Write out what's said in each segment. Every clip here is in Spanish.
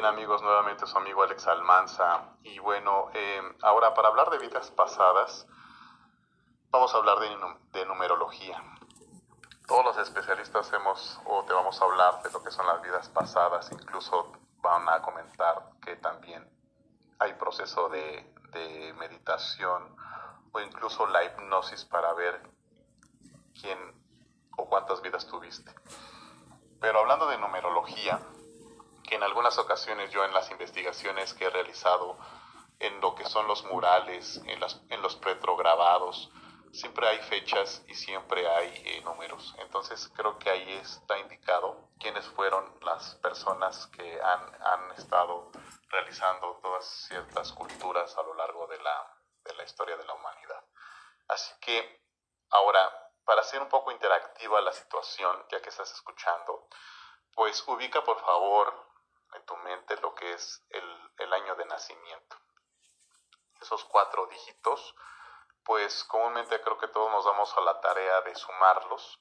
Bien amigos, nuevamente su amigo Alex Almanza. Y bueno, eh, ahora para hablar de vidas pasadas, vamos a hablar de, de, numerología. Todos los especialistas hemos o te vamos a hablar de lo que son las vidas pasadas, incluso van a comentar que también hay proceso de, de meditación o incluso la hipnosis para ver quién o cuántas vidas tuviste. Pero hablando de numerología, que en algunas ocasiones yo en las investigaciones que he realizado en lo que son los murales, en, las, en los retrograbados, siempre hay fechas y siempre hay eh, números. Entonces creo que ahí está indicado quiénes fueron las personas que han, han estado realizando todas ciertas culturas a lo largo de la, de la historia de la humanidad. Así que ahora, para hacer un poco interactiva la situación, ya que estás escuchando, pues ubica por favor en tu mente lo que es el, el año de nacimiento. Esos cuatro dígitos, pues comúnmente creo que todos nos damos a la tarea de sumarlos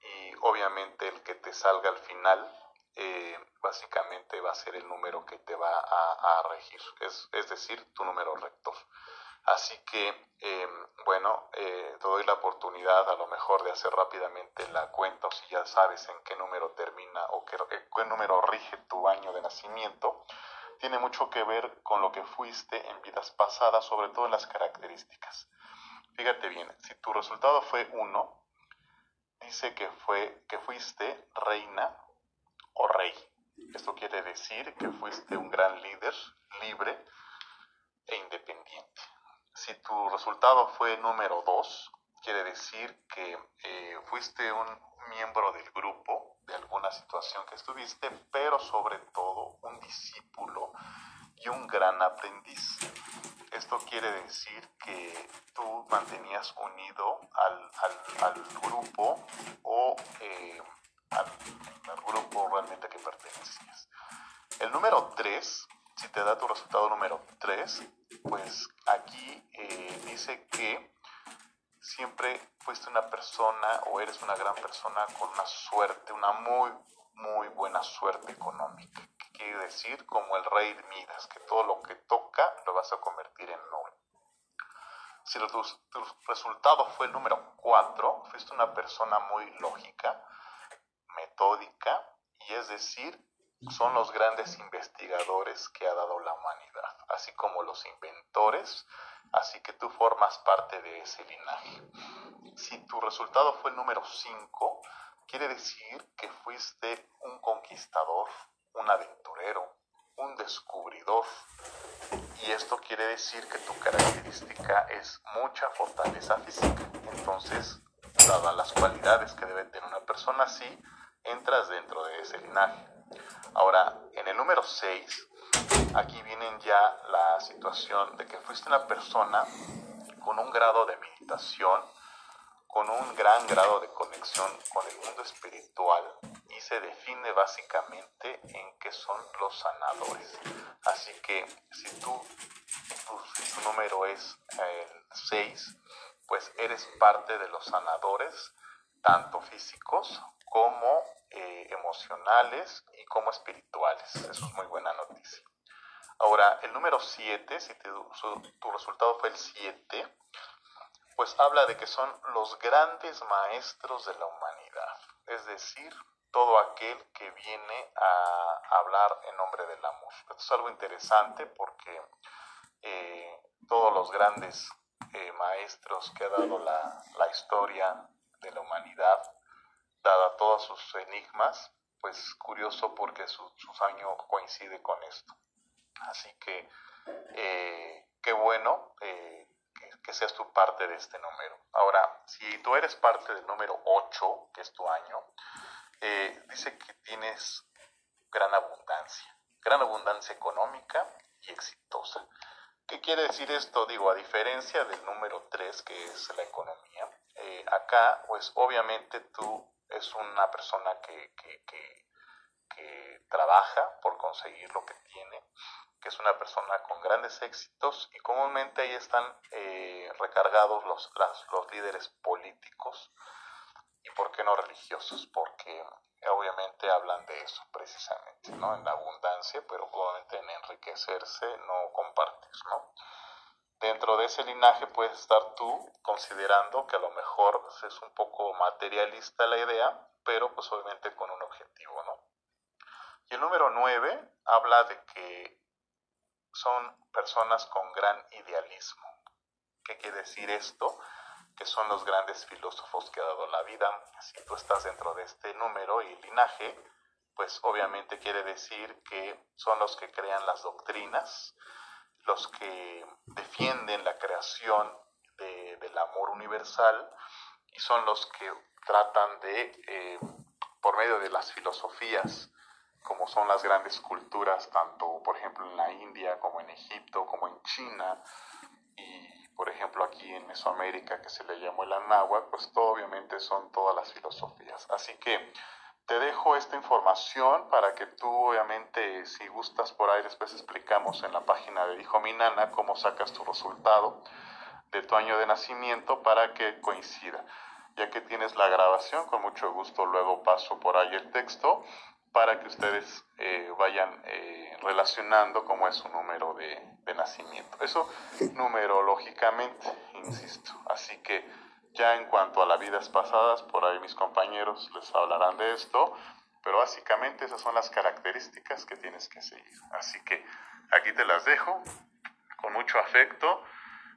y obviamente el que te salga al final eh, básicamente va a ser el número que te va a, a regir, es, es, decir, tu número rector. Así que, eh, bueno, eh, te doy la oportunidad a lo mejor de hacer rápidamente la cuenta o si ya sabes en qué número termina o qué, qué número rige tu año de nacimiento. Tiene mucho que ver con lo que fuiste en vidas pasadas, sobre todo en las características. Fíjate bien, si tu resultado fue 1, dice que, fue, que fuiste reina o rey. Esto quiere decir que fuiste un gran líder, libre e independiente. Si tu resultado fue número 2, quiere decir que eh, fuiste un miembro del grupo de alguna situación que estuviste, pero sobre todo un discípulo y un gran aprendiz. Esto quiere decir que tú mantenías unido al, al, al grupo o eh, al, al, grupo realmente que pertenecías. El número 3, si te da tu resultado número 3, pues aquí que siempre fuiste una persona o eres una gran persona con una suerte, una muy, muy buena suerte económica. ¿Qué quiere decir? Como el rey Midas, que todo lo que toca lo vas a convertir en oro. Si tu, tu resultado fue el número 4, fuiste una persona muy lógica, metódica, y es decir, son los grandes investigadores que ha dado la humanidad, así como los inventores, así que tú formas parte de ese linaje. Si tu resultado fue el número 5, quiere decir que fuiste un conquistador, un aventurero, un descubridor. Y esto quiere decir que tu característica es mucha fortaleza física. Entonces, dadas las cualidades que debe tener una persona así, entras dentro de ese linaje. Ahora, en el número 6, aquí vienen ya la situación de que fuiste una persona con un grado de meditación, con un gran grado de conexión con el mundo espiritual y se define básicamente en qué son los sanadores. Así que si tú, tu, si tu número es el 6, pues eres parte de los sanadores, tanto físicos como eh, emocionales y como espirituales. Eso es muy buena noticia. Ahora, el número 7, si tu, su, tu resultado fue el 7, pues habla de que son los grandes maestros de la humanidad. Es decir, todo aquel que viene a hablar en nombre del amor. Esto es algo interesante porque eh, todos los grandes eh, maestros que ha dado la, la historia de la humanidad dada todos sus enigmas, pues curioso porque su, su año coincide con esto. Así que eh, qué bueno eh, que, seas tú parte de este número. Ahora, si tú eres parte del número 8, que es tu año, eh, dice que tienes gran abundancia, gran abundancia económica y exitosa. ¿Qué quiere decir esto? Digo, a diferencia del número 3, que es la economía, acá, pues obviamente tú es una persona que, que, que, que, trabaja por conseguir lo que tiene, que es una persona con grandes éxitos y comúnmente ahí están eh, recargados los, las, los líderes políticos. Y ¿por qué no religiosos? Porque obviamente hablan de eso precisamente, ¿no? En la abundancia, pero obviamente en enriquecerse, no compartir, ¿no? Dentro de ese linaje puedes estar tú considerando que a lo mejor es un poco materialista la idea, pero pues obviamente con un objetivo, ¿no? Y el número 9 habla de que son personas con gran idealismo. ¿Qué quiere decir esto? Que son los grandes filósofos que ha dado la vida. Si tú estás dentro de este número y linaje, pues obviamente quiere decir que son los que crean las doctrinas, los que defienden la creación del amor universal y son los que tratan de, eh, por medio de las filosofías, como son las grandes culturas, tanto por ejemplo en la India como en Egipto, como en China, y por ejemplo aquí en Mesoamérica que se le llamó el Anáhuac, pues todo obviamente son todas las filosofías. Así que te dejo esta información para que tú, obviamente, si gustas por ahí, después explicamos en la página de Dijo Mi Nana cómo sacas tu resultado de tu año de nacimiento para que coincida. Ya que tienes la grabación, con mucho gusto luego paso por ahí el texto para que ustedes eh, vayan eh, relacionando cómo es su número de, de nacimiento. Eso numerológicamente, insisto. Así que ya en cuanto a las vidas pasadas, por ahí mis compañeros les hablarán de esto, pero básicamente esas son las características que tienes que seguir. Así que aquí te las dejo con mucho afecto.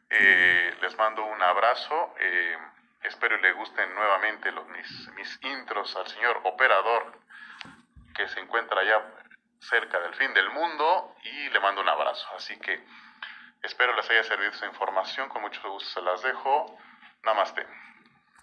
Eh, les mando un abrazo. Eh, espero le gusten nuevamente los, mis, mis intros al señor operador que se encuentra ya cerca del fin del mundo y le mando un abrazo. Así que espero les haya servido esa información. Con mucho gusto se las dejo. Namaste.